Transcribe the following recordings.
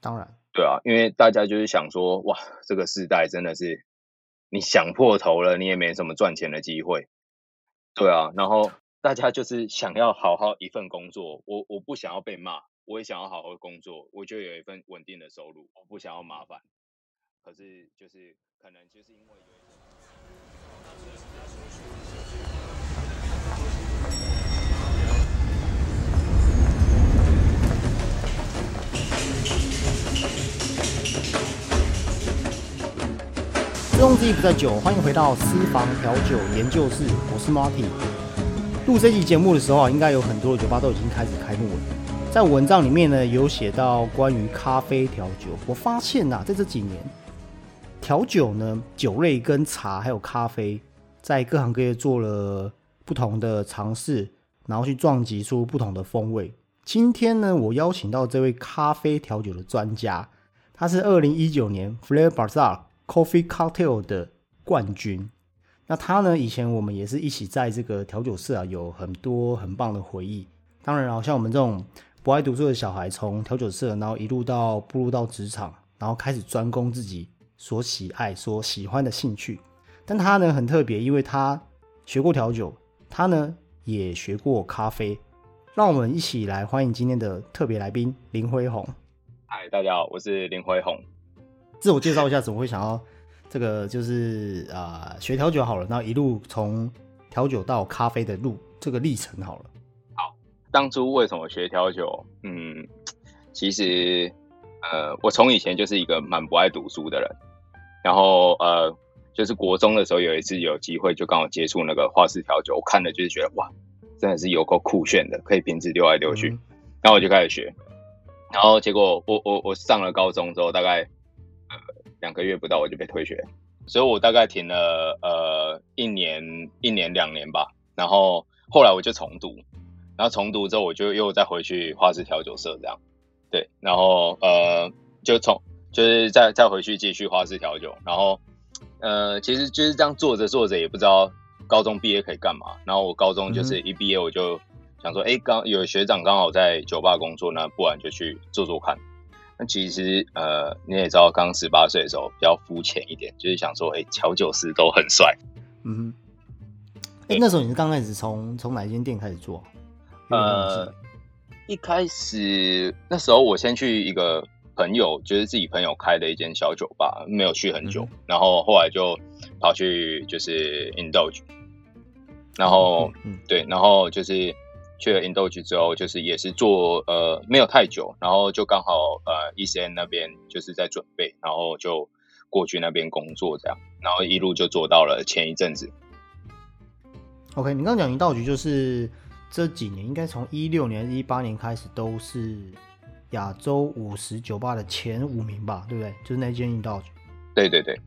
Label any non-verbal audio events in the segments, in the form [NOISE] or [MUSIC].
当然，对啊，因为大家就是想说，哇，这个时代真的是你想破头了，你也没什么赚钱的机会。对啊，然后大家就是想要好好一份工作，我我不想要被骂，我也想要好好工作，我就有一份稳定的收入，我不想要麻烦。可是就是可能就是因为有一动自己不在酒，欢迎回到私房调酒研究室，我是 Marty。录这期节目的时候啊，应该有很多的酒吧都已经开始开幕了。在文章里面呢，有写到关于咖啡调酒。我发现呐、在这几年，调酒呢，酒类跟茶还有咖啡，在各行各业做了不同的尝试，然后去撞击出不同的风味。今天呢，我邀请到这位咖啡调酒的专家，他是二零一九年 Flair Bazaar Coffee Cocktail 的冠军。那他呢，以前我们也是一起在这个调酒社啊，有很多很棒的回忆。当然啊，像我们这种不爱读书的小孩，从调酒社，然后一路到步入到职场，然后开始专攻自己所喜爱、所喜欢的兴趣。但他呢很特别，因为他学过调酒，他呢也学过咖啡。让我们一起来欢迎今天的特别来宾林辉宏。嗨，大家好，我是林辉宏。自我介绍一下，怎么会想要这个就是啊、呃学调酒好了，然后一路从调酒到咖啡的路这个历程好了。好当初为什么学调酒？嗯，其实呃，我从以前就是一个蛮不爱读书的人，然后呃，就是国中的时候有一次有机会就刚好接触那个花式调酒，我看了就是觉得哇，真的是有够酷炫的，可以瓶子丢来丢去，嗯然后我就开始学，然后结果我我我上了高中之后，大概呃两个月不到我就被退学，所以我大概停了呃一年一年两年吧，然后后来我就重读，然后重读之后我就又再回去花式调酒社这样，对，然后呃就从就是再再回去继续花式调酒，然后呃其实就是这样做着做着也不知道高中毕业可以干嘛，然后我高中就是一毕业我就想说，哎、刚有学长刚好在酒吧工作，那不然就去做做看。那其实呃你也知道，刚十八岁的时候比较肤浅一点，就是想说，哎、调酒师都很帅。嗯哼，哎、那时候你是刚开始从从哪一间店开始做？呃，一开始那时候我先去一个朋友，就是自己朋友开的一间小酒吧，没有去很久，嗯然后后来就跑去就是 Indulge，然后、嗯对，然后就是去了 Indulge 之后，就是也是做呃没有太久，然后就刚好呃 ECN 那边就是在准备，然后就过去那边工作这样，然后一路就做到了前一阵子，OK，你刚刚讲一道局就是这几年，应该从一六年、一八年开始都是亚洲五十酒吧的前五名吧，对不对？就是那间引道局。对对对，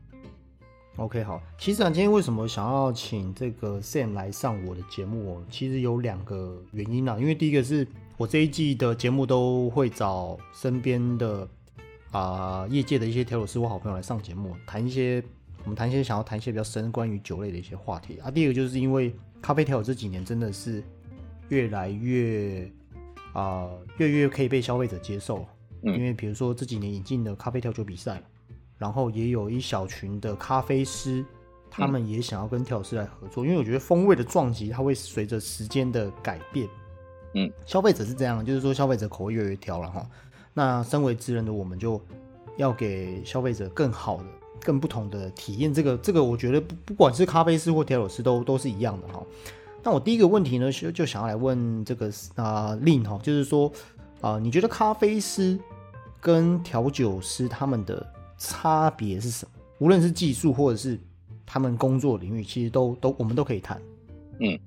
OK，好。其实啊，今天为什么想要请这个 Sam 来上我的节目哦？其实有两个原因啊。因为第一个是我这一季的节目都会找身边的啊、业界的一些调酒师或好朋友来上节目，谈一些我们谈一些想要谈一些比较深关于酒类的一些话题啊。第二个就是因为咖啡调酒这几年真的是越来越啊、越越可以被消费者接受，嗯因为比如说这几年引进的咖啡调酒比赛。然后也有一小群的咖啡师，他们也想要跟调酒师来合作，因为我觉得风味的撞击，它会随着时间的改变。嗯，消费者是这样，就是说消费者口味越来越挑了哈。那身为职人的我们，就要给消费者更好的、更不同的体验。这个这个，我觉得不不管是咖啡师或调酒师都都是一样的哈。那我第一个问题呢，就就想要来问这个啊、令哈，就是说啊、你觉得咖啡师跟调酒师他们的差别是什么？无论是技术或者是他们工作领域，其实都都我们都可以谈。嗯。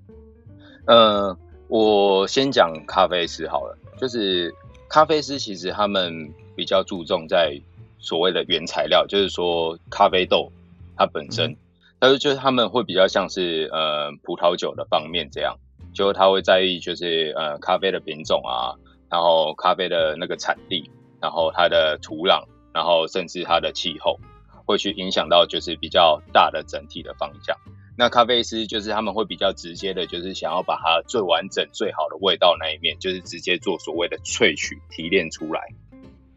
呃，我先讲咖啡师好了，就是咖啡师其实他们比较注重在所谓的原材料，就是说咖啡豆它本身，嗯。但是就是他们会比较像是呃葡萄酒的方面这样，就他会在意就是呃咖啡的品种啊，然后咖啡的那个产地，然后它的土壤，然后甚至它的气候，会去影响到就是比较大的整体的方向。那咖啡师就是他们会比较直接的，就是想要把它最完整、最好的味道那一面，就是直接做所谓的萃取提炼出来。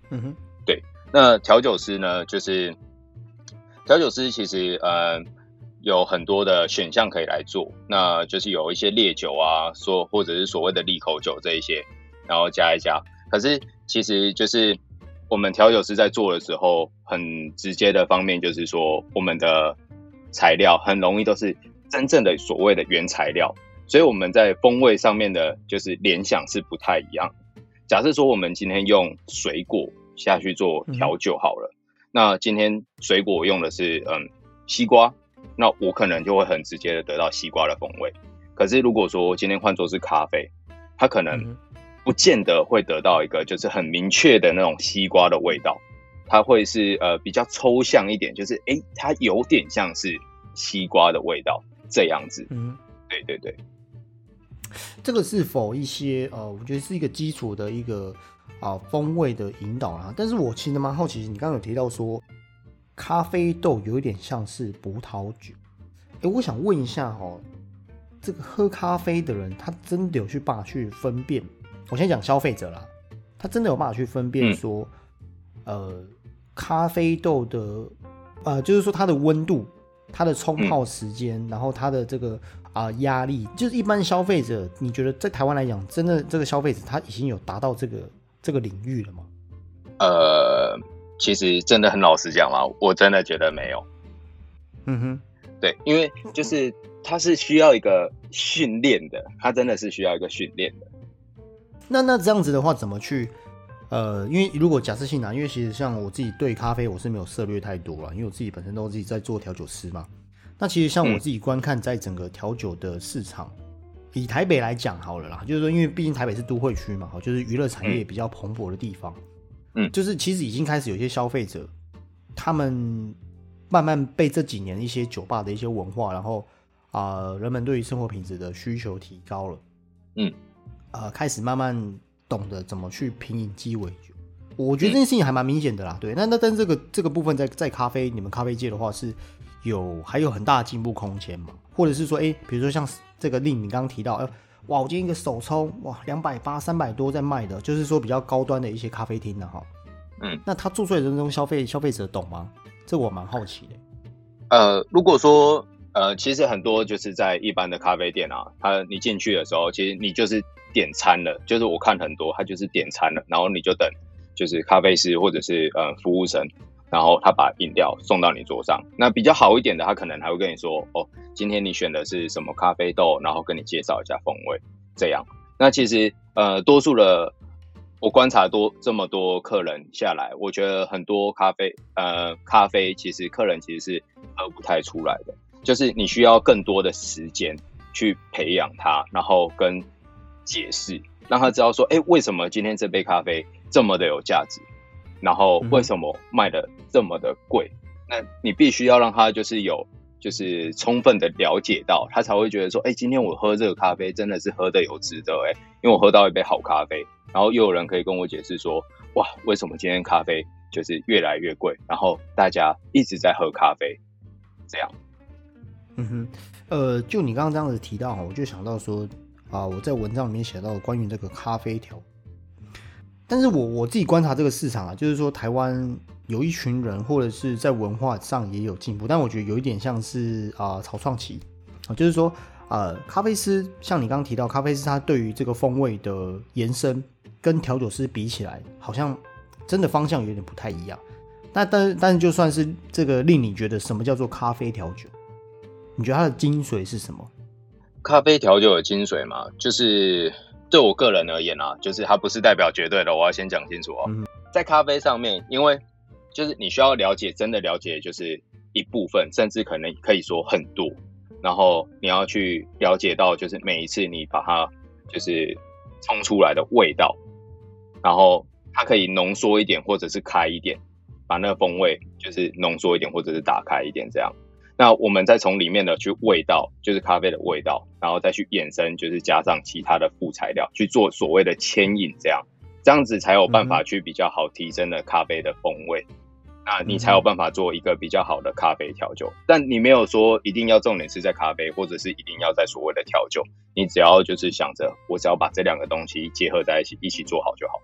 嗯哼，对，那调酒师呢，就是调酒师其实呃有很多的选项可以来做，那就是有一些烈酒啊，说或者是所谓的利口酒这一些，然后加一加。可是其实就是我们调酒师在做的时候，很直接的方面就是说，我们的材料很容易都是真正的所谓的原材料，所以我们在风味上面的就是联想是不太一样。假设说我们今天用水果下去做调酒好了，那今天水果用的是嗯西瓜，那我可能就会很直接的得到西瓜的风味。可是如果说今天换作是咖啡，它可能不见得会得到一个就是很明确的那种西瓜的味道，它会是呃比较抽象一点，就是诶，它有点像是西瓜的味道这样子。嗯，对对对。这个是否一些呃，我觉得是一个基础的一个啊风味的引导啦。但是我其实蛮好奇，你刚刚有提到说咖啡豆有一点像是葡萄酒，哎，我想问一下哈，这个喝咖啡的人，他真的有去办法去分辨？我先讲消费者啦，他真的有办法去分辨说，呃，咖啡豆的呃，就是说它的温度、它的冲泡时间，然后它的这个。啊，压力就是一般消费者，你觉得在台湾来讲，真的这个消费者他已经有达到这个这个领域了吗？呃，其实真的很老实讲嘛，我真的觉得没有。嗯哼，对，因为就是它是需要一个训练的，它真的是需要一个训练的。那那这样子的话，怎么去？呃，因为如果假设性啊，因为其实像我自己对咖啡我是没有涉略太多了，因为我自己本身都自己在做调酒师嘛。那其实像我自己观看，在整个调酒的市场，以台北来讲好了啦，就是说，因为毕竟台北是都会区嘛，就是娱乐产业比较蓬勃的地方，嗯，就是其实已经开始有些消费者，他们慢慢被这几年一些酒吧的一些文化，然后啊，人们对于生活品质的需求提高了，嗯，呃，开始慢慢懂得怎么去品饮鸡尾酒，我觉得这件事情还蛮明显的啦，对，那那但这个这个部分在在咖啡你们咖啡界的话是。有还有很大的进步空间嘛？或者是说，哎，比如说像这个令你刚刚提到，哎，哇，我今天一个手冲，哇，两百八、三百多在卖的，就是说比较高端的一些咖啡厅的哈。嗯，那他做出来的这种消费消费者懂吗？这我蛮好奇的。呃，如果说呃，其实很多就是在一般的咖啡店啊，他你进去的时候，其实你就是点餐了，就是我看很多他就是点餐了，然后你就等，就是咖啡师或者是呃服务生。然后他把饮料送到你桌上，那比较好一点的，他可能还会跟你说：“哦，今天你选的是什么咖啡豆？”然后跟你介绍一下风味。这样，那其实呃，多数的我观察多这么多客人下来，我觉得很多咖啡呃咖啡其实客人其实是喝不太出来的，就是你需要更多的时间去培养他，然后跟解释，让他知道说：“哎，为什么今天这杯咖啡这么的有价值？”然后为什么卖的这么的贵？那你必须要让他就是有就是充分的了解到，他才会觉得说，哎，今天我喝这个咖啡真的是喝的有值得哎，因为我喝到一杯好咖啡。然后又有人可以跟我解释说，哇，为什么今天咖啡就是越来越贵？然后大家一直在喝咖啡，这样。嗯哼，呃，就你刚刚这样子提到哈，我就想到说啊，我在文章里面写到关于这个咖啡条。但是我我自己观察这个市场啊，就是说台湾有一群人，或者是在文化上也有进步，但我觉得有一点像是啊草创期啊，就是说呃咖啡师像你刚刚提到，咖啡师他对于这个风味的延伸跟调酒师比起来，好像真的方向有点不太一样。那但但是就算是这个令你觉得什么叫做咖啡调酒？你觉得它的精髓是什么？咖啡调酒的精髓嘛，就是。对我个人而言啊，就是它不是代表绝对的，我要先讲清楚哦。在咖啡上面，因为就是你需要了解，真的了解就是一部分，甚至可能可以说很多。然后你要去了解到，就是每一次你把它就是冲出来的味道，然后它可以浓缩一点，或者是开一点，把那个风味就是浓缩一点，或者是打开一点这样。那我们再从里面的去味道，就是咖啡的味道，然后再去衍生，就是加上其他的副材料去做所谓的牵引，这样，这样子才有办法去比较好提升的咖啡的风味。那你才有办法做一个比较好的咖啡调酒。但你没有说一定要重点是在咖啡，或者是一定要在所谓的调酒，你只要就是想着我只要把这两个东西结合在一起，一起做好就好。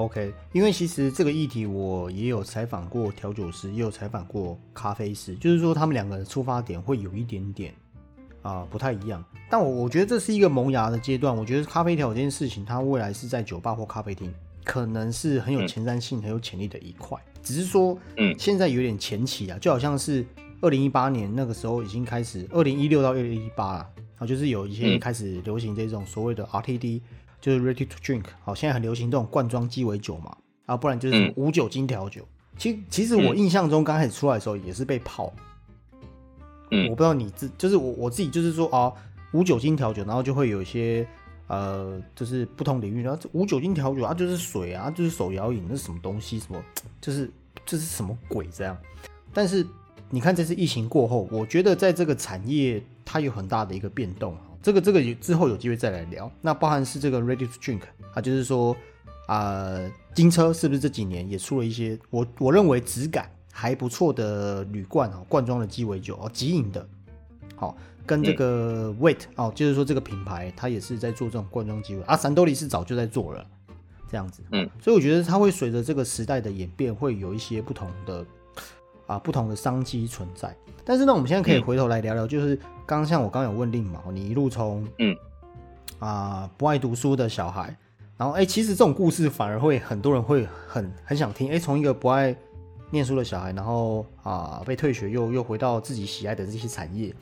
OK，因为其实这个议题我也有采访过调酒师，也有采访过咖啡师，就是说他们两个的出发点会有一点点啊、不太一样。但我我觉得这是一个萌芽的阶段，我觉得咖啡调酒这件事情，它未来是在酒吧或咖啡厅，可能是很有嗯前瞻性、很有潜力的一块。只是说，嗯现在有点前期啊，就好像是二零一八年那个时候已经开始，二零一六到二零一八啦，啊，就是有一些开始流行这种所谓的 RTD，就是 Ready to Drink，好，现在很流行这种罐装鸡尾酒嘛，啊，不然就是无酒精调酒。其其实我嗯印象中刚开始出来的时候也是被泡，嗯我不知道你自就是我我自己就是说啊，无酒精调酒，然后就会有一些呃，就是不同领域，然后这无酒精调酒啊，就是水啊，就是手摇饮，那是什么东西？什么就是这是什么鬼这样？但是你看这次疫情过后，我觉得在这个产业它有很大的一个变动，这个这个有之后有机会再来聊。那包含是这个 Ready to Drink 啊，就是说啊、金车是不是这几年也出了一些我我认为质感还不错的铝罐哦，罐装的鸡尾酒哦，即饮的，好、跟这个 Wait 哦，就是说这个品牌它也是在做这种罐装鸡尾啊，三兜里是早就在做了，这样子，嗯，所以我觉得它会随着这个时代的演变，会有一些不同的啊不同的商机存在。但是呢，我们现在可以嗯回头来聊聊，就是刚刚像我刚刚有问令毛，你一路从嗯啊、不爱读书的小孩，然后哎、其实这种故事反而会很多人会很很想听，哎、从一个不爱念书的小孩，然后啊、被退学又又回到自己喜爱的这些产业，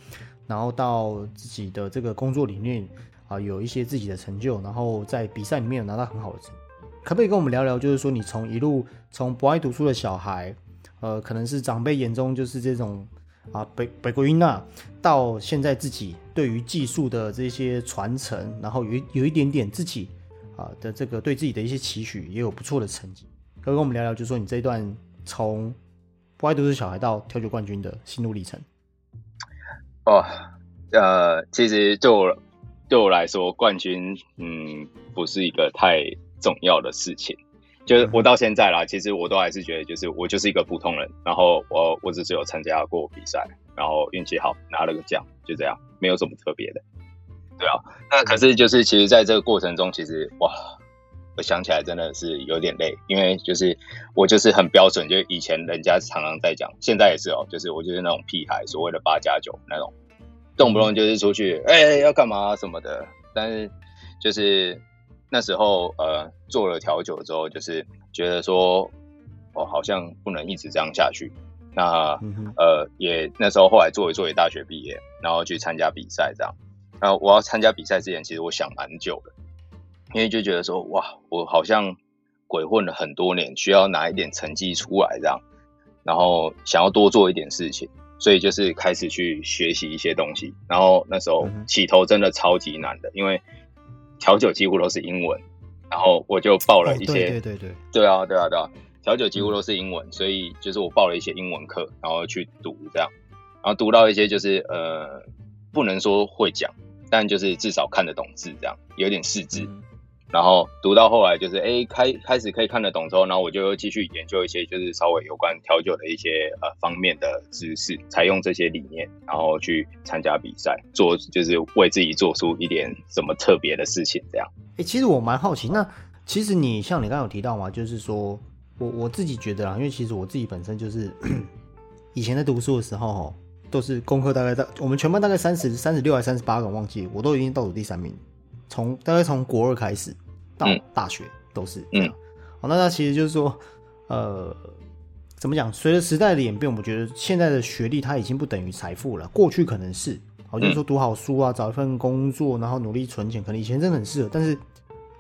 然后到自己的这个工作里面啊、有一些自己的成就，然后在比赛里面有拿到很好的成绩。可不可以跟我们聊聊，就是说你从一路从不爱读书的小孩，呃，可能是长辈眼中就是这种啊北北国音娜，到现在自己对于技术的这些传承，然后有有一点点自己啊的这个对自己的一些期许，也有不错的成绩。可以跟我们聊聊，就说你这一段从不爱读书小孩到跳球冠军的心路历程？哦，呃，其实对我对我来说，冠军嗯不是一个太重要的事情。就是我到现在啦，其实我都还是觉得，就是我就是一个普通人，然后我我只是有参加过比赛，然后运气好拿了个奖，就这样，没有什么特别的。对啊，那可是就是其实在这个过程中，其实哇，我想起来真的是有点累，因为就是我就是很标准，就是以前人家常常在讲，现在也是哦，就是我就是那种屁孩，所谓的八加九那种，动不动就是出去，哎、要干嘛什么的。但是就是那时候呃做了调酒之后，就是觉得说，哦，好像不能一直这样下去。那嗯，呃，也那时候后来做一做也大学毕业，然后去参加比赛这样。然后我要参加比赛之前，其实我想蛮久的，因为就觉得说，哇，我好像鬼混了很多年，需要拿一点成绩出来这样，然后想要多做一点事情，所以就是开始去学习一些东西。然后那时候起头真的超级难的，因为调酒几乎都是英文，然后我就报了哦一些，对对对对，对啊，对啊，对啊，调酒几乎都是英文，所以就是我报了一些英文课，然后去读这样，然后读到一些就是呃，不能说会讲，但就是至少看得懂字，这样有点识字。嗯然后读到后来就是哎开开始可以看得懂之后，然后我就继续研究一些就是稍微有关调酒的一些呃方面的知识，采用这些理念，然后去参加比赛，做就是为自己做出一点什么特别的事情，这样。哎、其实我蛮好奇，那其实你像你刚刚有提到嘛，就是说我我自己觉得啊，因为其实我自己本身就是 [CLEARS THROAT] 以前在读书的时候哦，都是功课大概在我们全班大概三十三十六还三十八个，忘记我都已经倒数第三名，从大概从国二开始到嗯大学都是这样。好、那那其实就是说，呃，怎么讲？随着时代的演变，我觉得现在的学历它已经不等于财富了，过去可能是。好，就是说读好书啊，找一份工作，然后努力存钱，可能以前真的很适合。但是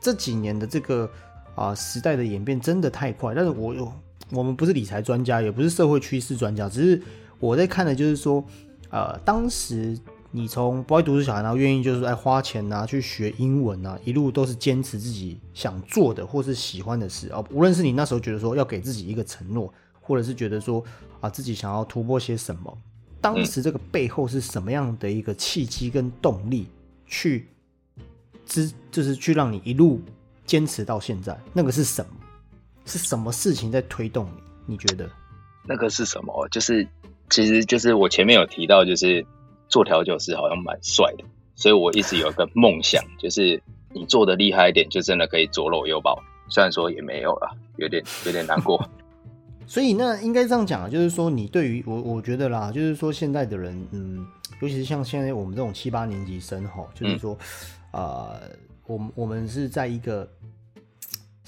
这几年的这个啊、时代的演变真的太快。但是我有我们不是理财专家，也不是社会趋势专家，只是我在看的就是说，呃，当时你从不爱读书小孩，然后愿意就是爱花钱啊，去学英文啊，一路都是坚持自己想做的或是喜欢的事啊。无论是你那时候觉得说要给自己一个承诺，或者是觉得说啊自己想要突破些什么，当时这个背后是什么样的一个契机跟动力去支，就是去让你一路坚持到现在？那个是什么？是什么事情在推动你？你觉得？那个是什么？就是其实就是我前面有提到，就是做调酒师好像蛮帅的，所以我一直有个梦想，就是你做的厉害一点，就真的可以左搂右抱。虽然说也没有了，有点有点难过。[LAUGHS] 所以那应该这样讲啊，就是说你对于我，我觉得啦，就是说现在的人，嗯，尤其是像现在我们这种七八年级生哈，就是说，呃，我们我们是在一个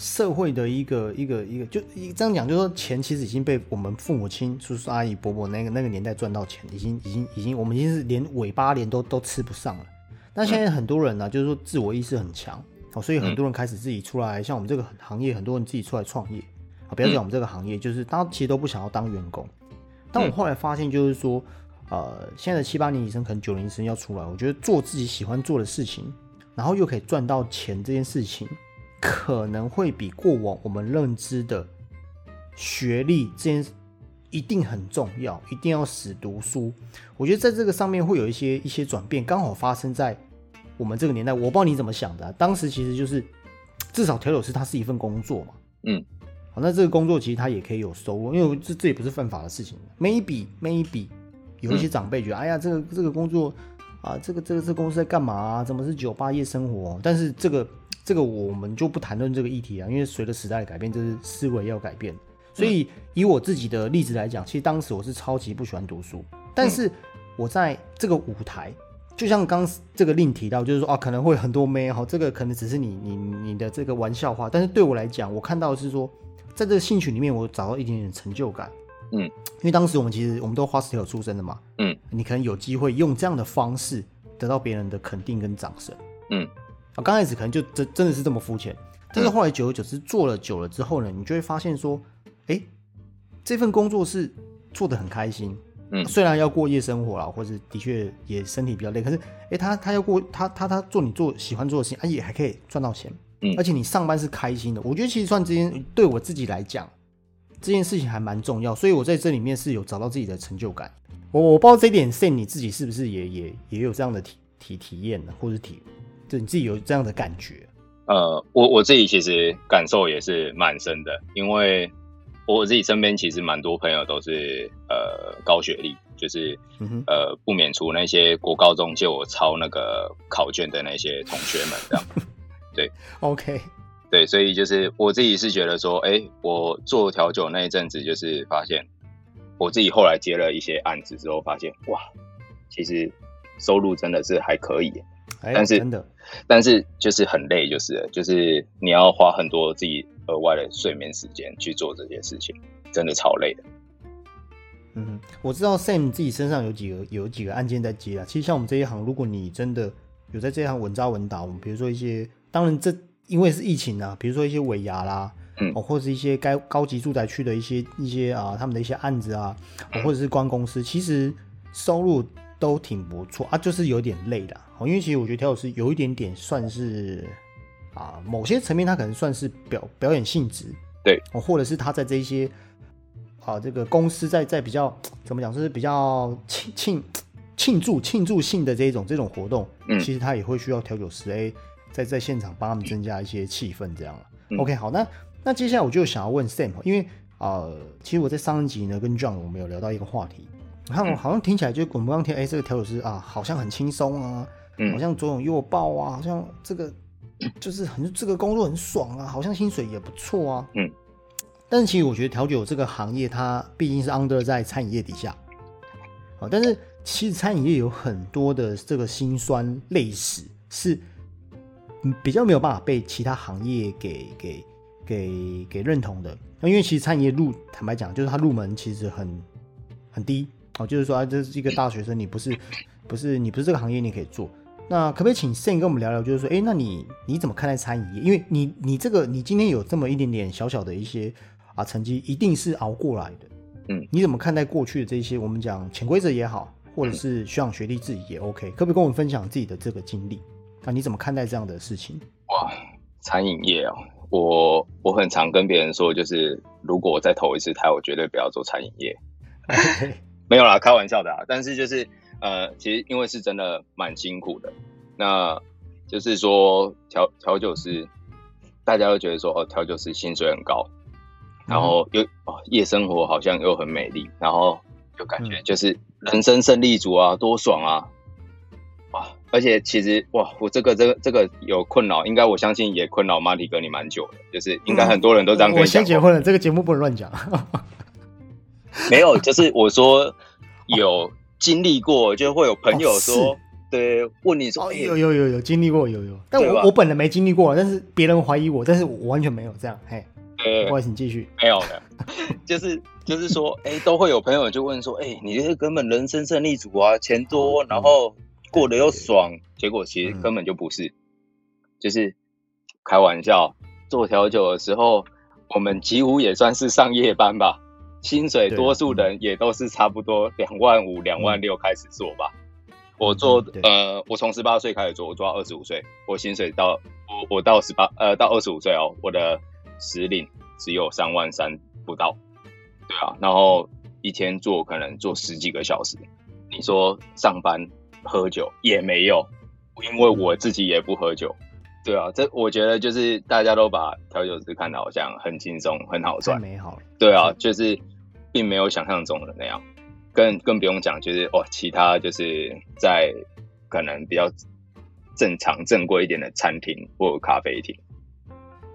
社会的一个一个一个，就一这样讲，就是说钱其实已经被我们父母亲、叔叔阿姨、伯伯那个那个年代赚到钱，已经已经已经，我们已经是连尾巴连都都吃不上了。但现在很多人呢，就是说自我意识很强哦，所以很多人开始自己出来，像我们这个行业，很多人自己出来创业啊。不要讲我们这个行业，就是大家其实都不想要当员工。但我后来发现，就是说，呃，现在的七八年级生可能九年级生要出来，我觉得做自己喜欢做的事情，然后又可以赚到钱这件事情，可能会比过往我们认知的学历这件一定很重要，一定要死读书。我觉得在这个上面会有一些一些转变，刚好发生在我们这个年代。我不知道你怎么想的，当时其实就是至少调酒师他是一份工作嘛，嗯。好，那这个工作其实他也可以有收入，因为这这也不是犯法的事情。Maybe maybe 有一些长辈觉得，哎呀，这个这个工作啊，这个这个这公司在干嘛啊？怎么是酒吧夜生活？但是这个这个我们就不谈论这个议题啊，因为随着时代的改变，这是思维要改变。所以以我自己的例子来讲，其实当时我是超级不喜欢读书，但是我在这个舞台，就像刚这个令提到，就是说啊，可能会很多妹哈，这个可能只是你你你的这个玩笑话，但是对我来讲，我看到的是说。在这个兴趣里面，我找到一点点成就感。嗯，因为当时我们其实我们都花石头出身的嘛。嗯，你可能有机会用这样的方式得到别人的肯定跟掌声。嗯，啊，刚开始可能就真真的是这么肤浅，但是后来久而久之做了久了之后呢，你就会发现说，哎，这份工作是做的很开心。嗯，虽然要过夜生活啦，或者的确也身体比较累，可是，哎，他他要过他他他做你做喜欢做的事情，啊，也还可以赚到钱。嗯，而且你上班是开心的，我觉得其实算这件对我自己来讲，这件事情还蛮重要，所以我在这里面是有找到自己的成就感。我我不知道这点 s a 你自己是不是也也也有这样的体体体验呢，或者体就你自己有这样的感觉？呃，我我自己其实感受也是蛮深的，因为我自己身边其实蛮多朋友都是呃高学历，就是呃不免除那些国高中借我抄那个考卷的那些同学们这样。[LAUGHS] 对，OK，对，所以就是我自己是觉得说，哎，我做调酒那一阵子，就是发现我自己后来接了一些案子之后，发现哇，其实收入真的是还可以，但是真的，但是就是很累，就是就是你要花很多自己额外的睡眠时间去做这些事情，真的超累的。嗯，我知道 Sam 自己身上有几个有几个案件在接啊。其实像我们这一行，如果你真的有在这一行稳扎稳打，我们比如说一些。当然，这因为是疫情啊，比如说一些尾牙啦，嗯，哦，或者是一些该高级住宅区的一些一些啊，他们的一些案子啊，或者是关公司，其实收入都挺不错啊，就是有点累的哦。因为其实我觉得调酒师有一点点算是啊，某些层面他可能算是表表演性质，对，哦，或者是他在这一些啊，这个公司在在比较怎么讲，就是比较庆庆庆祝庆祝性的这一种这种活动，嗯，其实他也会需要调酒师哎。在在现场帮他们增加一些气氛，这样了。OK，好，那那接下来我就想要问 Sam，因为啊，其实我在上一集呢跟 John 我们有聊到一个话题，你看好像听起来就我们刚听，哎，这个调酒师啊，好像很轻松啊，好像左拥右抱啊，好像这个就是很这个工作很爽啊，好像薪水也不错啊。嗯。但是其实我觉得调酒这个行业，它毕竟是 under 在餐饮业底下，啊，但是其实餐饮业有很多的这个辛酸泪史是。比较没有办法被其他行业给给给给认同的，那因为其实餐饮业入，坦白讲，就是它入门其实很很低哦，就是说啊，这是一个大学生，你不是不是你不是这个行业，你可以做。那可不可以请 Sen 跟我们聊聊，就是说，哎，那你你怎么看待餐饮业？因为你你这个你今天有这么一点点小小的一些啊成绩，一定是熬过来的。嗯，你怎么看待过去的这些我们讲潜规则也好，或者是学长学弟自己也 OK，可不可以跟我们分享自己的这个经历？那你怎么看待这样的事情？哇，餐饮业哦，我我很常跟别人说，就是如果我再投一次胎，我绝对不要做餐饮业。[LAUGHS] 没有啦，开玩笑的啊。但是就是呃，其实因为是真的蛮辛苦的。那就是说调调酒师，大家都觉得说哦，调酒师薪水很高，然后又哦夜生活好像又很美丽，然后就感觉就是人生胜利组啊，多爽啊！哇，而且其实哇，我这个这个这个有困扰，应该我相信也困扰马里哥你蛮久的，就是应该很多人都这样跟我你讲我。先结婚了，这个节目不能乱讲。[LAUGHS] 没有，就是我说有经历过，就会有朋友说，哦对，问你说，有有有有经历过，有有，但我我本人没经历过，但是别人怀疑我，但是我完全没有这样。嘿，呃不好意思，你继续。没有的，[LAUGHS] 就是就是说，哎、都会有朋友就问说，哎、你这根本人生胜利组啊，钱多，嗯。然后过得又爽，结果其实嗯。根本就不是，就是开玩笑。做调酒的时候，我们几乎也算是上夜班吧，薪水多数人也都是差不多两万五、两万六开始做吧。我做嗯呃，我从十八岁开始做，我做到二十五岁，我薪水到我我到十八呃到二十五岁哦，我的时领只有三万三不到，对啊，然后一天做可能做十几个小时，你说上班喝酒也没有，因为我自己也不喝酒，对啊，这我觉得就是大家都把调酒师看得好像很轻松很好赚，美好。对啊，就是并没有想象中的那样，更更不用讲，就是哦，其他就是在可能比较正常正规一点的餐厅或咖啡厅，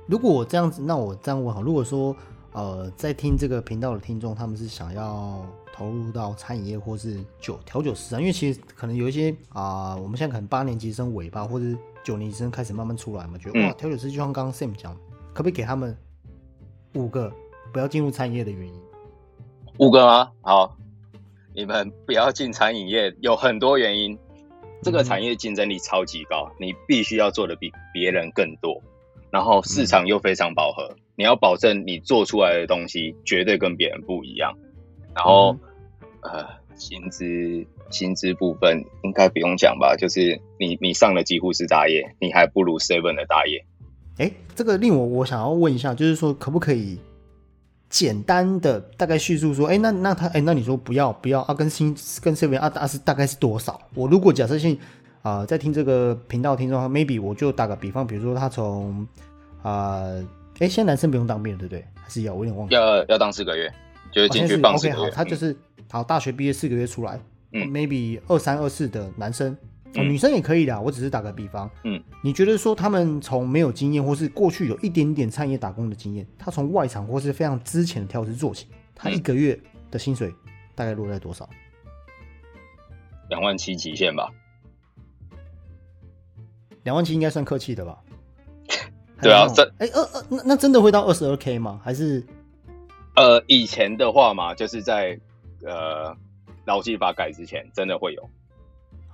如果我这样子，那我这样问好，如果说呃，在听这个频道的听众，他们是想要投入到餐饮业或是酒调酒师啊，因为其实可能有一些啊、我们现在可能八年级生尾巴，或者是九年级生开始慢慢出来嘛，觉得、嗯。哇，调酒师就像刚刚 Sam 讲的，可不可以给他们五个不要进入餐饮业的原因？五个吗？好，你们不要进餐饮业，有很多原因。这个产业竞争力超级高，你必须要做的比别人更多，然后市场又非常饱和，你要保证你做出来的东西绝对跟别人不一样。然后，呃，薪资薪资部分应该不用讲吧？就是你你上的几乎是大业，你还不如 Seven 的大业。哎，这个令我我想要问一下，就是说可不可以简单的大概叙述说，哎，那那他哎，那你说不要不要啊，跟新跟 seven 啊啊是大概是多少？我如果假设性啊、在听这个频道听众的话，maybe 我就打个比方，比如说他从啊，哎、现在男生不用当兵了，对不对？还是要？我有点忘记。要要当四个月，就是进去放四 OK 好，他就是好大学毕业四个月出来，，maybe 二三二四的男生，哦，嗯女生也可以的，我只是打个比方。嗯，你觉得说他们从没有经验，或是过去有一点点餐业打工的经验，他从外场或是非常之前的跳师做起，他一嗯个月的薪水大概落在多少？两万七极限吧。两万七应该算客气的吧？对 [LAUGHS] 啊还是那种哎二二那那真的会到二十二 k 吗？还是呃，以前的话嘛，就是在呃劳基法改之前，真的会有。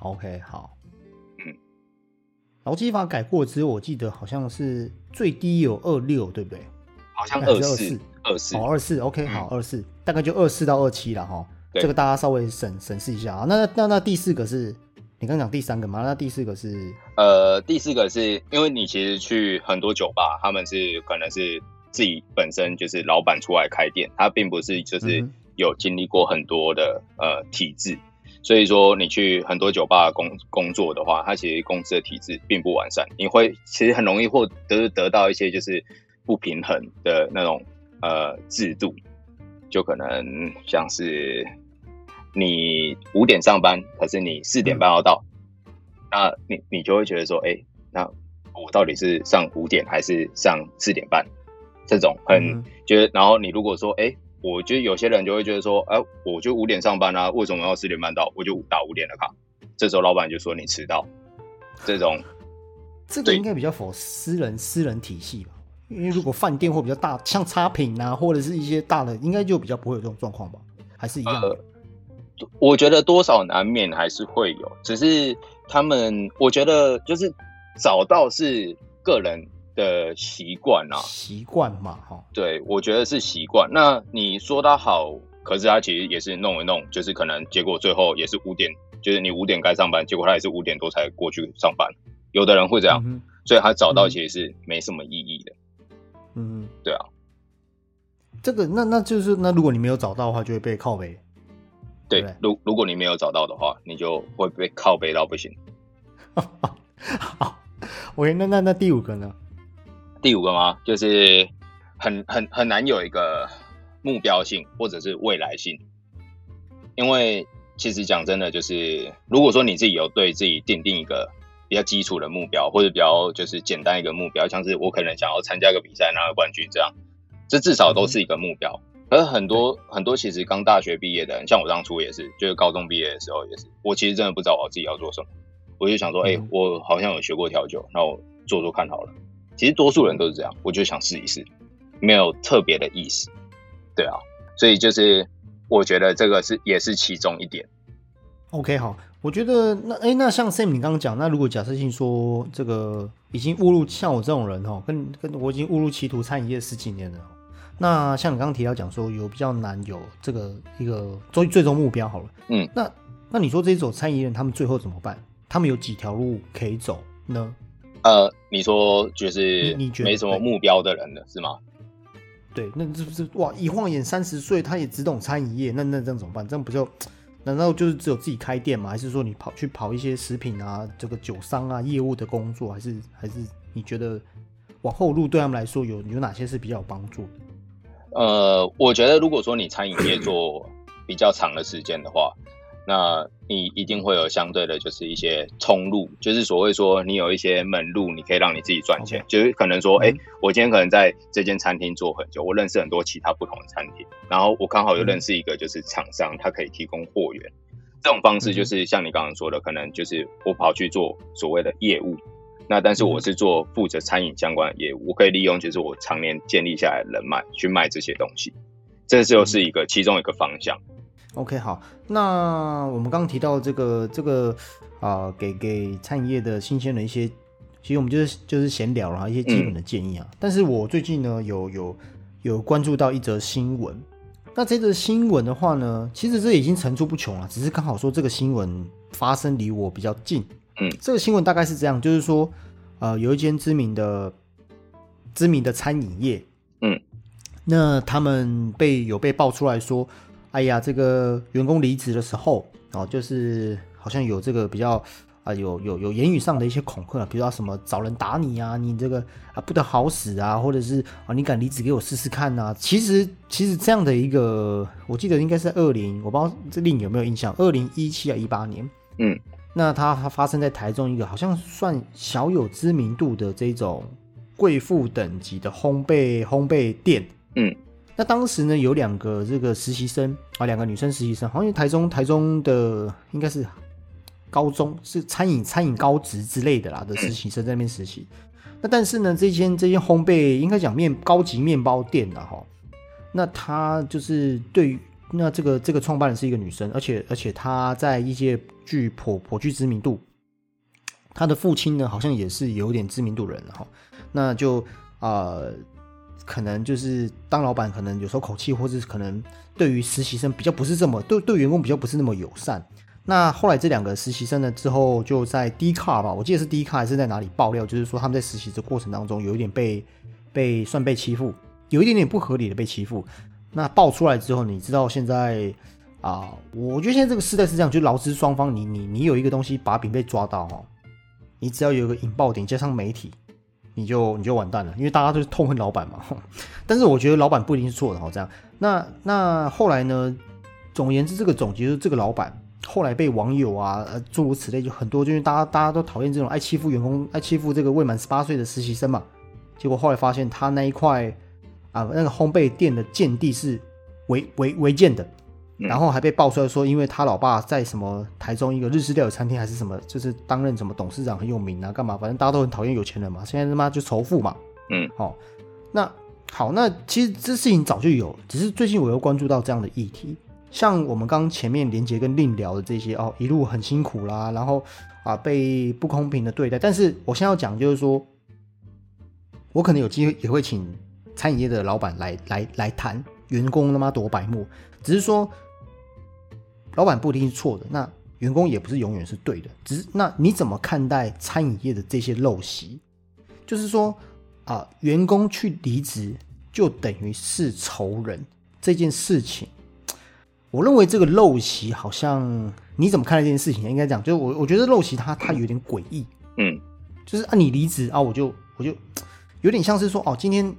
OK 好？嗯，劳基法改过之后，我记得好像是最低有二六，对不对？好像二四24，二四哦，二四，OK，嗯好，二四，大概就二四到二七了哈。这个大家稍微审审视一下啊。那那那第四个是你刚讲第三个嘛？那第四个是呃，第四个是因为你其实去很多酒吧，他们是可能是自己本身就是老板出来开店，他并不是就是有经历过很多的呃体制，所以说你去很多酒吧工工作的话，它其实公司的体制并不完善，你会其实很容易获得得到一些就是不平衡的那种呃制度，就可能像是你五点上班，可是你四点半要到，那你你就会觉得说，哎、那我到底是上五点还是上四点半？这种很、嗯。觉得，然后你如果说，哎、我觉得有些人就会觉得说，哎、我就五点上班啊，为什么要四点半到？我就打五点的卡。这时候老板就说你迟到，这种对这个应该比较否私人私人体系吧？因为如果饭店或比较大，像差评啊，或者是一些大的，应该就比较不会有这种状况吧？还是一样的？呃我觉得多少难免还是会有，只是他们，我觉得就是找到是个人的习惯啊，习惯嘛，哈。对，我觉得是习惯。那你说他好，可是他其实也是弄一弄，就是可能结果最后也是五点，就是你五点该上班，结果他也是五点多才过去上班。有的人会这样，嗯所以他找到嗯其实是没什么意义的。嗯，对啊，这个那那就是那如果你没有找到的话，就会被靠背。对对，如如果你没有找到的话，你就会被靠背到不行。[LAUGHS] 好，OK，那那那第五个呢？第五个吗？就是很很很难有一个目标性或者是未来性，因为其实讲真的，就是如果说你自己有对自己定定一个比较基础的目标，或者比较就是简单一个目标，像是我可能想要参加个比赛拿个冠军这样，这至少都是一个目标。可是很多很多其实刚大学毕业的人，像我当初也是，就是高中毕业的时候也是，我其实真的不知道我自己要做什么，我就想说，哎，我好像有学过调酒，那我做做看好了。其实多数人都是这样，我就想试一试，没有特别的意思，对啊，所以就是我觉得这个是也是其中一点。OK，好，我觉得那哎，那像 Sam 你刚刚讲，那如果假设性说这个已经误入像我这种人哦，跟跟我已经误入歧途餐饮业十几年了。那像你刚刚提到讲说有比较难有这个一个最最终目标好了，嗯，那那你说这种餐饮人他们最后怎么办？他们有几条路可以走呢？呃，你说就是你觉得没什么目标的人了是吗？对，那这不是哇？一晃眼三十岁，他也只懂餐饮业，那那这样怎么办？这样不就难道就是只有自己开店吗？还是说你跑去跑一些食品啊、这个酒商啊业务的工作？还是还是你觉得往后路对他们来说有有哪些是比较有帮助？呃，我觉得如果说你餐饮业做比较长的时间的话，那你一定会有相对的，就是一些通路，就是所谓说你有一些门路，你可以让你自己赚钱。就是可能说，哎，我今天可能在这间餐厅做很久，我认识很多其他不同的餐厅，然后我刚好又认识一个就是厂商，他可以提供货源。这种方式就是像你刚刚说的，可能就是我跑去做所谓的业务。那但是我是做负责餐饮相关的业务，我可以利用就是我常年建立下来的人脉去卖这些东西，这就是一个其中一个方向。OK，好，那我们刚刚提到这个这个啊，给给餐饮业的新鲜的一些，其实我们就是就是闲聊了，一些基本的建议啊。但是我最近呢有有有关注到一则新闻，那这则新闻的话呢，其实这已经层出不穷了，只是刚好说这个新闻发生离我比较近。嗯，这个新闻大概是这样，就是说，呃，有一间知名的知名的餐饮业，嗯，那他们被有被爆出来说，哎呀，这个员工离职的时候，哦，就是好像有这个比较啊，有有有言语上的一些恐吓，比如说什么找人打你啊，你这个啊不得好死啊，或者是啊你敢离职给我试试看呐？其实其实这样的一个，我记得应该是二零，我不知道这令有没有印象，二零一七啊一八年，嗯。那它它发生在台中一个好像算小有知名度的这种贵妇等级的烘焙烘焙店，嗯，那当时呢有两个这个实习生啊，两个女生实习生，好像台中台中的应该是高中是餐饮餐饮高职之类的啦的实习生在那边实习。那但是呢，这间这间烘焙应该讲面高级面包店的哈，那他就是对于。那这个这个创办人是一个女生，而且而且她在一些具颇颇具知名度。她的父亲呢，好像也是有点知名度人哈。那就呃，可能就是当老板，可能有时候口气，或者是可能对于实习生比较不是这么对对员工比较不是那么友善。那后来这两个实习生呢，之后就在 D 卡吧，我记得是 D 卡还是在哪里爆料，就是说他们在实习的过程当中有一点被被算被欺负，有一点点不合理的被欺负。那爆出来之后，你知道现在啊，我觉得现在这个时代是这样，就劳资双方，你你你有一个东西把柄被抓到哈，你只要有一个引爆点，加上媒体，你就你就完蛋了，因为大家都是痛恨老板嘛。[LAUGHS] 但是我觉得老板不一定是错的哈，这样。那那后来呢？总而言之，这个总结就是这个老板后来被网友啊，呃，诸如此类，就很多，就是大家大家都讨厌这种爱欺负员工、爱欺负这个未满十八岁的实习生嘛。结果后来发现他那一块。啊，那个烘焙店的建地是违违违建的，然后还被爆出来说，因为他老爸在什么台中一个日式料理餐厅还是什么，就是担任什么董事长很有名啊，干嘛？反正大家都很讨厌有钱人嘛。现在他妈就仇富嘛。嗯，好，那好，那其实这事情早就有，只是最近我又关注到这样的议题。像我们刚前面连接跟令聊的这些哦，一路很辛苦啦，然后啊被不公平的对待。但是我现在要讲就是说，我可能有机会也会请。餐饮业的老板来来来谈员工他妈多白目，只是说老板不一定是错的，那员工也不是永远是对的，只是那你怎么看待餐饮业的这些陋习？就是说啊，员工去离职就等于是仇人这件事情，我认为这个陋习好像你怎么看待这件事情？应该讲，就是我我觉得陋习它它有点诡异，嗯，就是啊你离职啊，我就我就有点像是说哦今天。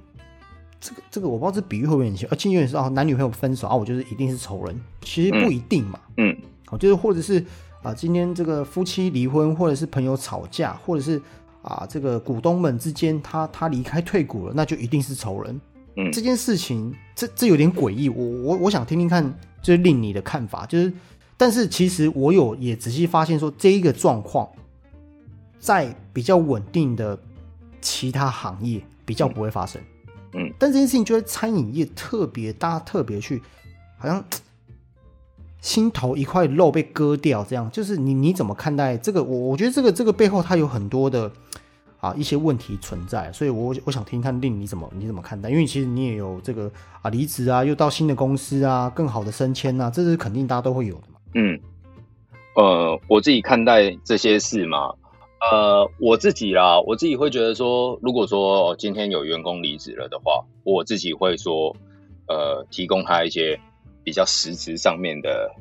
这个这个我不知道这比喻会不会很像，而且有点是哦，男女朋友分手啊，我就是一定是仇人，其实不一定嘛。嗯，哦，就是或者是啊，今天这个夫妻离婚，或者是朋友吵架，或者是啊，这个股东们之间他他离开退股了，那就一定是仇人。嗯，这件事情这这有点诡异，我我我想听听看，就是令你的看法，就是，但是其实我有也仔细发现说，这一个状况在比较稳定的其他行业比较不会发生。嗯，但这件事情就是餐饮业特别，大家特别去，好像 [TSK] 心头一块肉被割掉，这样就是你你怎么看待这个？我我觉得这个这个背后它有很多的啊一些问题存在，所以我我想听看令你怎么你怎么看待？因为其实你也有这个啊离职啊，又到新的公司啊，更好的升迁啊，这是肯定大家都会有的嘛。嗯，呃，我自己看待这些事嘛。呃，我自己啦，我自己会觉得说，如果说今天有员工离职了的话，我自己会说，呃，提供他一些比较实质上面的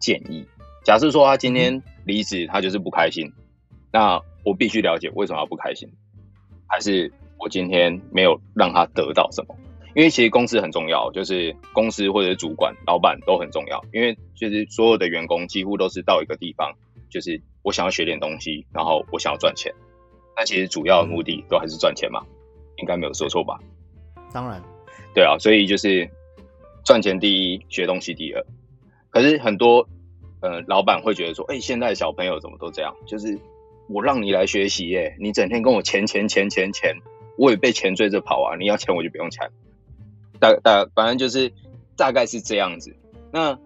建议。假设说他今天离职，他就是不开心，那我必须了解为什么要不开心，还是我今天没有让他得到什么？因为其实公司很重要，就是公司或者主管、老板都很重要，因为其实所有的员工几乎都是到一个地方，就是我想要学点东西，然后我想要赚钱。那其实主要的目的都还是赚钱嘛，应该没有说错吧？当然，对啊，所以就是赚钱第一，学东西第二。可是很多呃老板会觉得说，哎、现在的小朋友怎么都这样？就是我让你来学习耶，你整天跟我钱钱钱钱钱，我也被钱追着跑啊！你要钱我就不用钱，大大反正就是大概是这样子。那嗯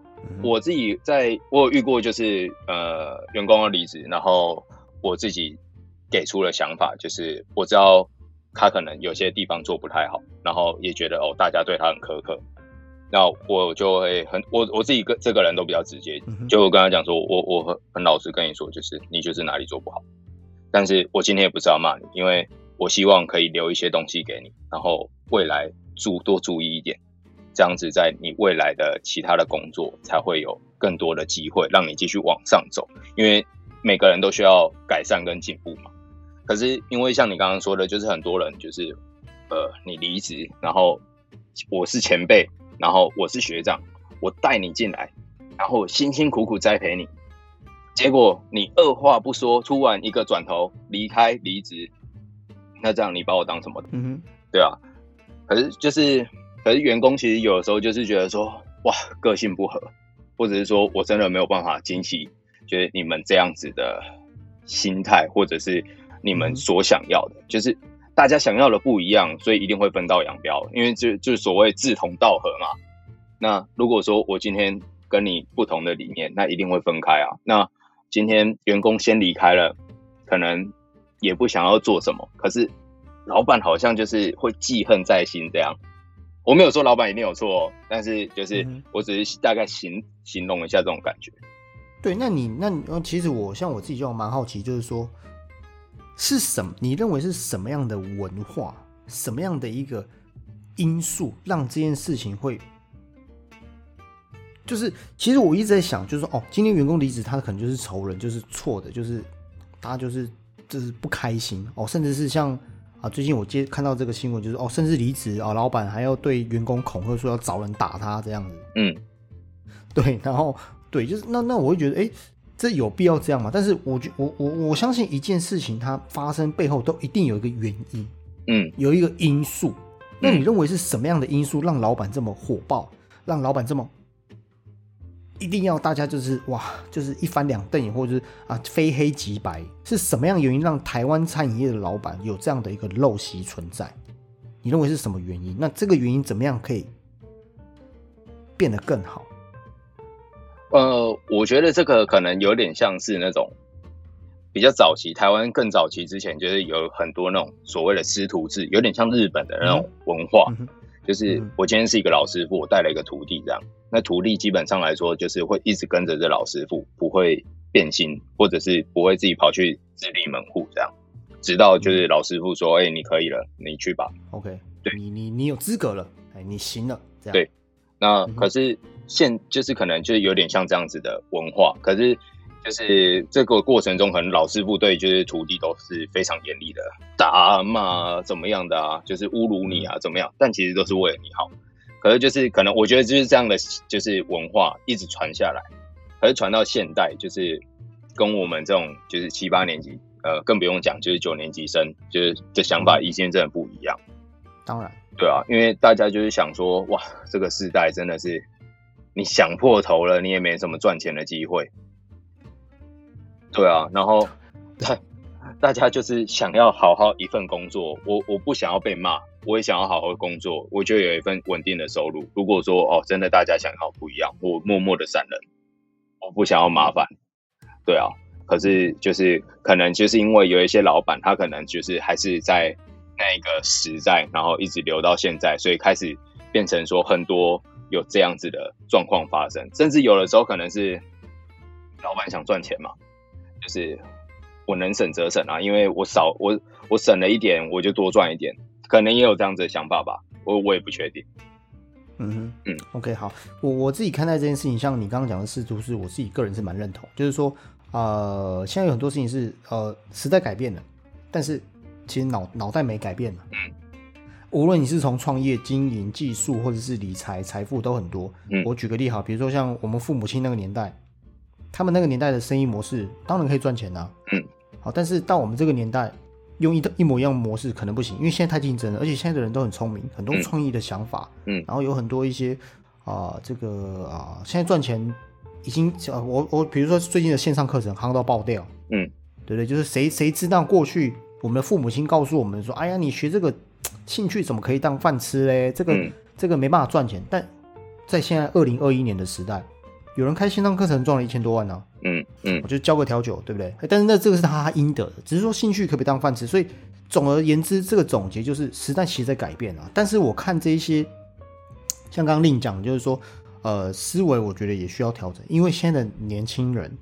我自己在我有遇过，就是呃员工要离职，然后我自己给出了想法，就是我知道他可能有些地方做不太好，然后也觉得哦大家对他很苛刻，那我就会很我我自己跟这个人都比较直接就我跟他讲说，我我很很老实跟你说，就是你就是哪里做不好，但是我今天也不是要骂你，因为我希望可以留一些东西给你，然后未来注多注意一点，这样子在你未来的其他的工作才会有更多的机会让你继续往上走，因为每个人都需要改善跟进步嘛。可是因为像你刚刚说的，就是很多人就是呃你离职，然后我是前辈，然后我是学长，我带你进来，然后辛辛苦苦栽培你，结果你二话不说，突然一个转头离开离职，那这样你把我当什么？嗯哼，对啊，可是就是，可是员工其实有的时候就是觉得说，哇，个性不合，或者是说我真的没有办法惊喜，就是你们这样子的心态，或者是你们所想要的，就是大家想要的不一样，所以一定会分道扬镳，因为就就是所谓志同道合嘛。那如果说我今天跟你不同的理念，那一定会分开啊。那今天员工先离开了，可能也不想要做什么，可是老板好像就是会记恨在心这样。我没有说老板一定有错、哦，但是就是我只是大概形形容一下这种感觉。对，那你那其实我像我自己就蛮好奇，就是说是什么？你认为是什么样的文化，什么样的一个因素，让这件事情会？就是，其实我一直在想，就是说，哦，今天员工离职，他可能就是仇人，就是错的，就是他就是就是不开心哦，甚至是像啊，最近我接看到这个新闻，就是哦，甚至离职啊，老板还要对员工恐吓说要找人打他这样子。嗯，[LAUGHS] 对，然后对，就是那那我会觉得，哎，这有必要这样吗？但是我觉我我我相信一件事情它发生背后都一定有一个原因，嗯，有一个因素。那你认为是什么样的因素让老板这么火爆，让老板这么一定要大家就是哇，就是一翻两瞪眼，或者是啊非黑即白？是什么样的原因让台湾餐饮业的老板有这样的一个陋习存在？你认为是什么原因？那这个原因怎么样可以变得更好？呃，我觉得这个可能有点像是那种比较早期，台湾更早期之前，就是有很多那种所谓的师徒制，有点像日本的那种文化。就是嗯我今天是一个老师傅，我带了一个徒弟，这样。那徒弟基本上来说，就是会一直跟着这老师傅，不会变心，或者是不会自己跑去自立门户这样。直到就是老师傅说：“哎、你可以了，你去吧。OK，对你你你有资格了，哎，你行了，这样对那可是现就是可能就是有点像这样子的文化，可是就是这个过程中，可能老师傅对就是徒弟都是非常严厉的，打啊骂啊怎么样的啊，就是侮辱你啊怎么样，但其实都是为了你好。可是就是可能我觉得就是这样的就是文化一直传下来，可是传到现代，就是跟我们这种就是七八年级，呃，更不用讲，就是九年级生，就是的想法意见真的不一样。当然，对啊，因为大家就是想说，哇，这个时代真的是你想破头了，你也没什么赚钱的机会。对啊，然后大大家就是想要好好一份工作，我我不想要被骂，我也想要好好工作，我就有一份稳定的收入。如果说哦，真的大家想要不一样，我默默的闪人，我不想要麻烦。对啊，可是就是可能就是因为有一些老板，他可能就是还是在那个时代，然后一直留到现在，所以开始变成说很多有这样子的状况发生，甚至有的时候可能是老板想赚钱嘛。就是我能省则省啊，因为我少我我省了一点，我就多赚一点，可能也有这样子的想法吧，我我也不确定。嗯哼，嗯，OK，好，我我自己看待这件事情，像你刚刚讲的事，就是我自己个人是蛮认同，就是说，呃，现在有很多事情是呃时代改变了，但是其实脑脑袋没改变嘛。嗯。无论你是从创业、经营、技术，或者是理财、财富都很多。嗯。我举个例哈，比如说像我们父母亲那个年代。他们那个年代的生意模式当然可以赚钱呐，嗯，好，但是到我们这个年代，用一一模一样的模式可能不行，因为现在太竞争了，而且现在的人都很聪明，很多创意的想法，嗯，然后有很多一些啊，这个啊，现在赚钱已经，我我比如说最近的线上课程夯到爆掉，嗯，对不对？就是谁谁知道过去我们的父母亲告诉我们说，哎呀，你学这个兴趣怎么可以当饭吃嘞？这个这个没办法赚钱，但在现在二零二一年的时代。有人开线上课程赚了一千多万呢，嗯嗯，我就教个调酒，对不对？但是那这个是他应得的，只是说兴趣可不可以当饭吃。所以总而言之，这个总结就是时代其实在改变啊。但是我看这一些，像刚刚另讲，就是说，呃，思维我觉得也需要调整，因为现在的年轻人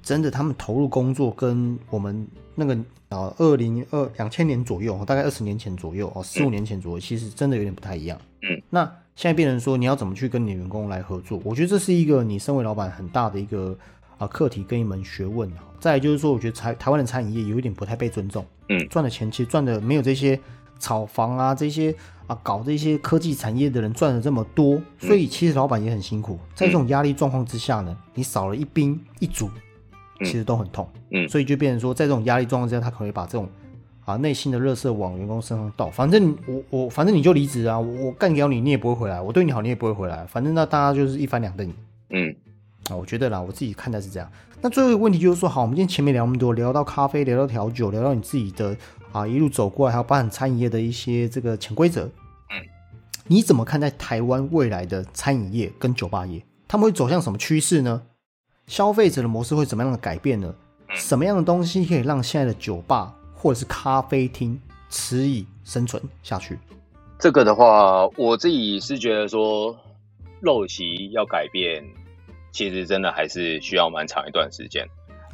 真的他们投入工作跟我们那个呃二零二两千年左右，大概二十年前左右哦，四五年前左右，其实真的有点不太一样。嗯，那。现在变成说你要怎么去跟你的员工来合作？我觉得这是一个你身为老板很大的一个啊课题跟一门学问再就是说，我觉得台台湾的餐饮业有一点不太被尊重。嗯，赚的钱其实赚的没有这些炒房啊这些啊搞这些科技产业的人赚的这么多，所以其实老板也很辛苦。在这种压力状况之下呢，你少了一兵一卒，其实都很痛。嗯，所以就变成说，在这种压力状况之下，他可能会把这种。啊，内心的热色往员工身上倒，反正我我反正你就离职啊，我干掉你，你也不会回来，我对你好，你也不会回来，反正那大家就是一翻两瞪眼。嗯，啊，我觉得啦，我自己看待是这样。那最后一个问题就是说，好，我们今天前面聊那么多，聊到咖啡，聊到调酒，聊到你自己的啊一路走过来，还有包含餐饮业的一些这个潜规则。嗯，你怎么看待台湾未来的餐饮业跟酒吧业？他们会走向什么趋势呢？消费者的模式会怎么样的改变呢？什么样的东西可以让现在的酒吧？或者是咖啡厅持以生存下去，这个的话，我自己是觉得说，陋习要改变，其实真的还是需要蛮长一段时间，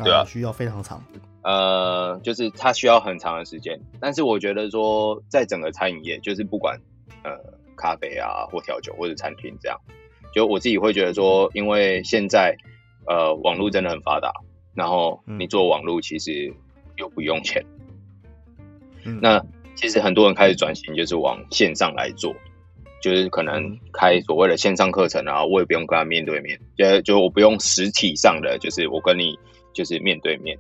对啊，需要非常长。呃，就是它需要很长的时间，但是我觉得说，在整个餐饮业，就是不管呃咖啡啊或调酒或者餐厅这样，就我自己会觉得说，因为现在呃网络真的很发达，然后你做网络其实又不用钱。那其实很多人开始转型，就是往线上来做，就是可能开所谓的线上课程然后，我也不用跟他面对面，就就我不用实体上的，就是我跟你就是面对面，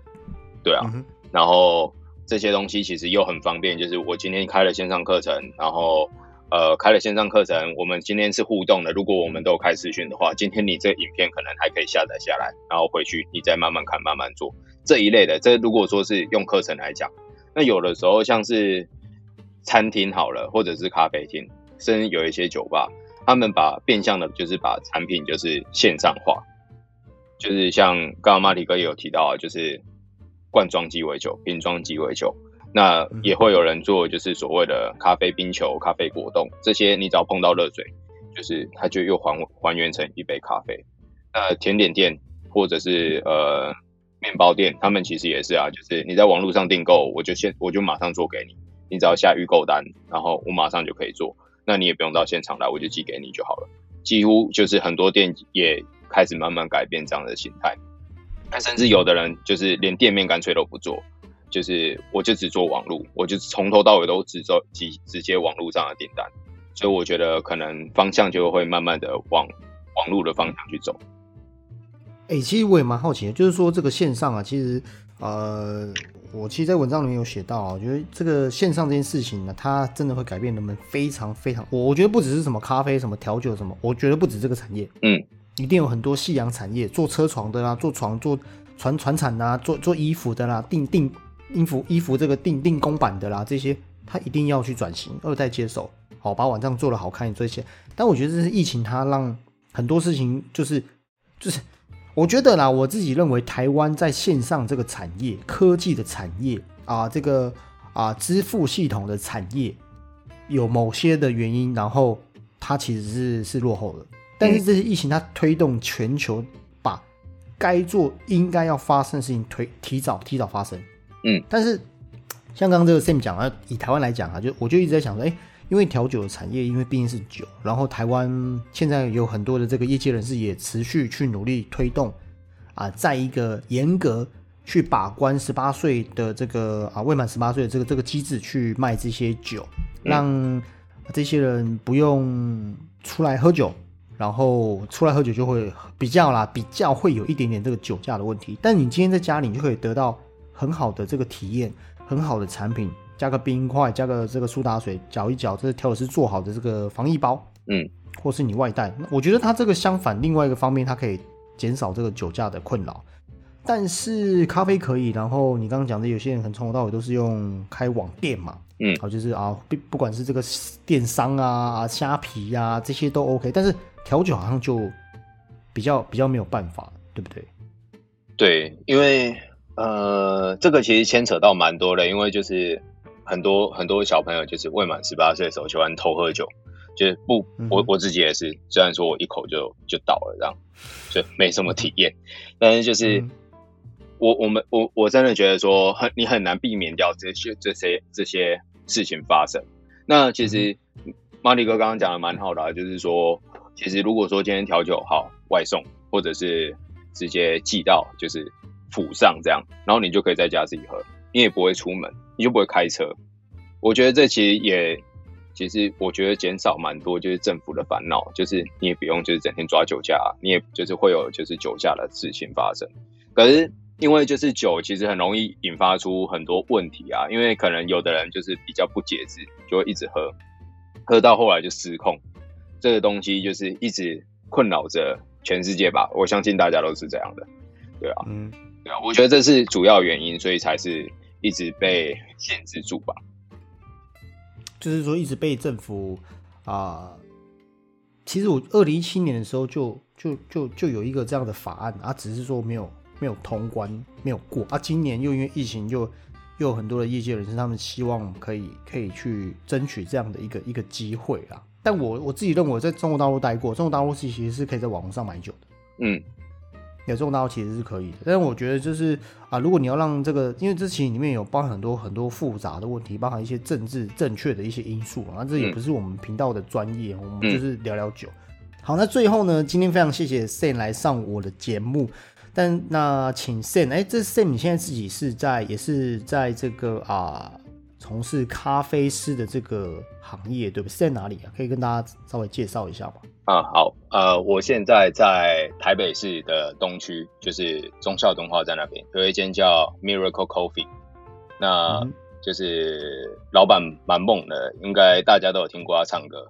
对啊，然后这些东西其实又很方便，就是我今天开了线上课程，然后呃开了线上课程，我们今天是互动的，如果我们都开视讯的话，今天你这影片可能还可以下载下来，然后回去你再慢慢看，慢慢做这一类的。这如果说是用课程来讲。那有的时候像是餐厅好了，或者是咖啡厅，甚至有一些酒吧，他们把变相的，就是把产品就是线上化，就是像刚刚马里哥也有提到啊，就是罐装鸡尾酒、瓶装鸡尾酒，那也会有人做，就是所谓的咖啡冰球、咖啡果冻这些，你只要碰到热水，就是它就又还还原成一杯咖啡。那甜点店或者是呃。面包店，他们其实也是啊，就是你在网络上订购，我就现我就马上做给你，你只要下预购单，然后我马上就可以做，那你也不用到现场来，我就寄给你就好了。几乎就是很多店也开始慢慢改变这样的形态，那甚至有的人就是连店面干脆都不做，就是我就只做网络，我就从头到尾都只做直直接网络上的订单，所以我觉得可能方向就会慢慢的往网络的方向去走。哎、其实我也蛮好奇的，就是说这个线上啊，其实呃，我其实，在文章里面有写到啊，我觉得这个线上这件事情呢，它真的会改变人们非常非常，我我觉得不只是什么咖啡、什么调酒什么，我觉得不止这个产业，嗯，一定有很多夕阳产业，做车床的啦，做床做船船产的啦，做做衣服的啦，定定衣服衣服这个定定工版的啦，这些它一定要去转型，二代接手，好把网站做的好看这些。但我觉得这是疫情，它让很多事情就是就是，我觉得啦，我自己认为台湾在线上这个产业、科技的产业啊，这个啊支付系统的产业，有某些的原因，然后它其实是是落后的。但是这些疫情它推动全球把该做应该要发生的事情推提早提早发生。嗯，但是像刚刚这个 Sam 讲啊，以台湾来讲啊，就我就一直在想说，哎、因为调酒的产业，因为毕竟是酒，然后台湾现在有很多的这个业界人士也持续去努力推动啊，在一个严格去把关十八岁的这个啊未满十八岁的这个这个机制去卖这些酒，让这些人不用出来喝酒，然后出来喝酒就会比较啦，比较会有一点点这个酒驾的问题。但你今天在家里，你就可以得到很好的这个体验，很好的产品，加个冰块，加个这个苏打水，搅一搅，这是调酒师做好的这个防疫包，嗯，或是你外带。我觉得它这个相反，另外一个方面，它可以减少这个酒驾的困扰。但是咖啡可以，然后你刚刚讲的，有些人可能从头到尾都是用开网店嘛，嗯好，就是啊，不不管是这个电商啊、啊虾皮呀、这些都 OK，但是调酒好像就比较比较没有办法，对不对？对，因为呃，这个其实牵扯到蛮多的，因为就是很多很多小朋友就是未满十八岁的时候喜欢偷喝酒，就是不，我我自己也是，虽然说我一口就就倒了这样，就没什么体验，但是就是。嗯我我们我我真的觉得说很你很难避免掉这些这些这些事情发生。那其实马里哥刚刚讲的蛮好的、啊，就是说，其实如果说今天调酒好外送，或者是直接寄到就是府上这样，然后你就可以在家自己喝，你也不会出门，你就不会开车。我觉得这其实也其实我觉得减少蛮多，就是政府的烦恼，就是你也不用就是整天抓酒驾，你也就是会有就是酒驾的事情发生。可是因为就是酒，其实很容易引发出很多问题啊。因为可能有的人就是比较不节制，就会一直喝，喝到后来就失控。这个东西就是一直困扰着全世界吧。我相信大家都是这样的，对啊，嗯，对啊。我觉得这是主要原因，所以才是一直被限制住吧。就是说一直被政府啊、其实我二零一七年的时候就就就就有一个这样的法案啊，只是说没有没有通关，没有过啊。今年又因为疫情又又有很多的业界人士，他们希望可以可以去争取这样的一个一个机会啦。但我我自己认为，在中国大陆待过，中国大陆其实是可以在网络上买酒的。嗯，有中国大其实是可以的，但是我觉得就是啊，如果你要让这个，因为这其实里面有包含很多很多复杂的问题，包含一些政治正确的一些因素啊，这也不是我们频道的专业，我们就是聊聊酒。好，那最后呢，今天非常谢谢 Sam 来上我的节目，但那请 Sam，哎，这 Sam 你现在自己是在也是在这个啊从事咖啡师的这个行业，对不对？是在哪里啊？可以跟大家稍微介绍一下吗？啊，好，呃，我现在在台北市的东区，就是忠孝东化站那边，有一间叫 Miracle Coffee，那嗯就是老板蛮猛的，应该大家都有听过他唱歌。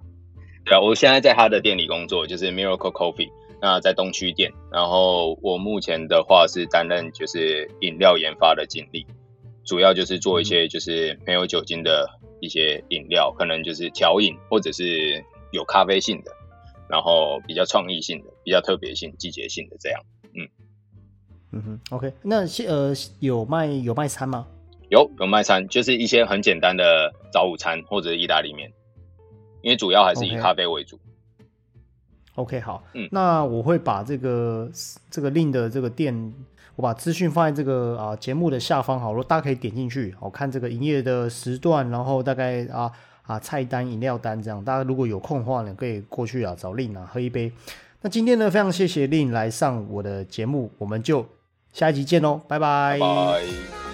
对啊，我现在在他的店里工作，就是 Miracle Coffee，那在东区店，然后我目前的话是担任就是饮料研发的经理，主要就是做一些就是没有酒精的一些饮料，可能就是调饮或者是有咖啡性的。然后比较创意性的、比较特别性、季节性的这样。嗯嗯哼，OK，那现呃有卖有卖餐吗？有有卖餐，就是一些很简单的早午餐或者是意大利面，因为主要还是以咖啡为主。OK，好，嗯那我会把这个这个令的这个店，我把资讯放在这个啊节目的下方，好，大家可以点进去，好看这个营业的时段，然后大概啊啊菜单、饮料单这样，大家如果有空的话呢，可以过去啊找令啊喝一杯。那今天呢，非常谢谢令来上我的节目，我们就下一集见喽，拜拜。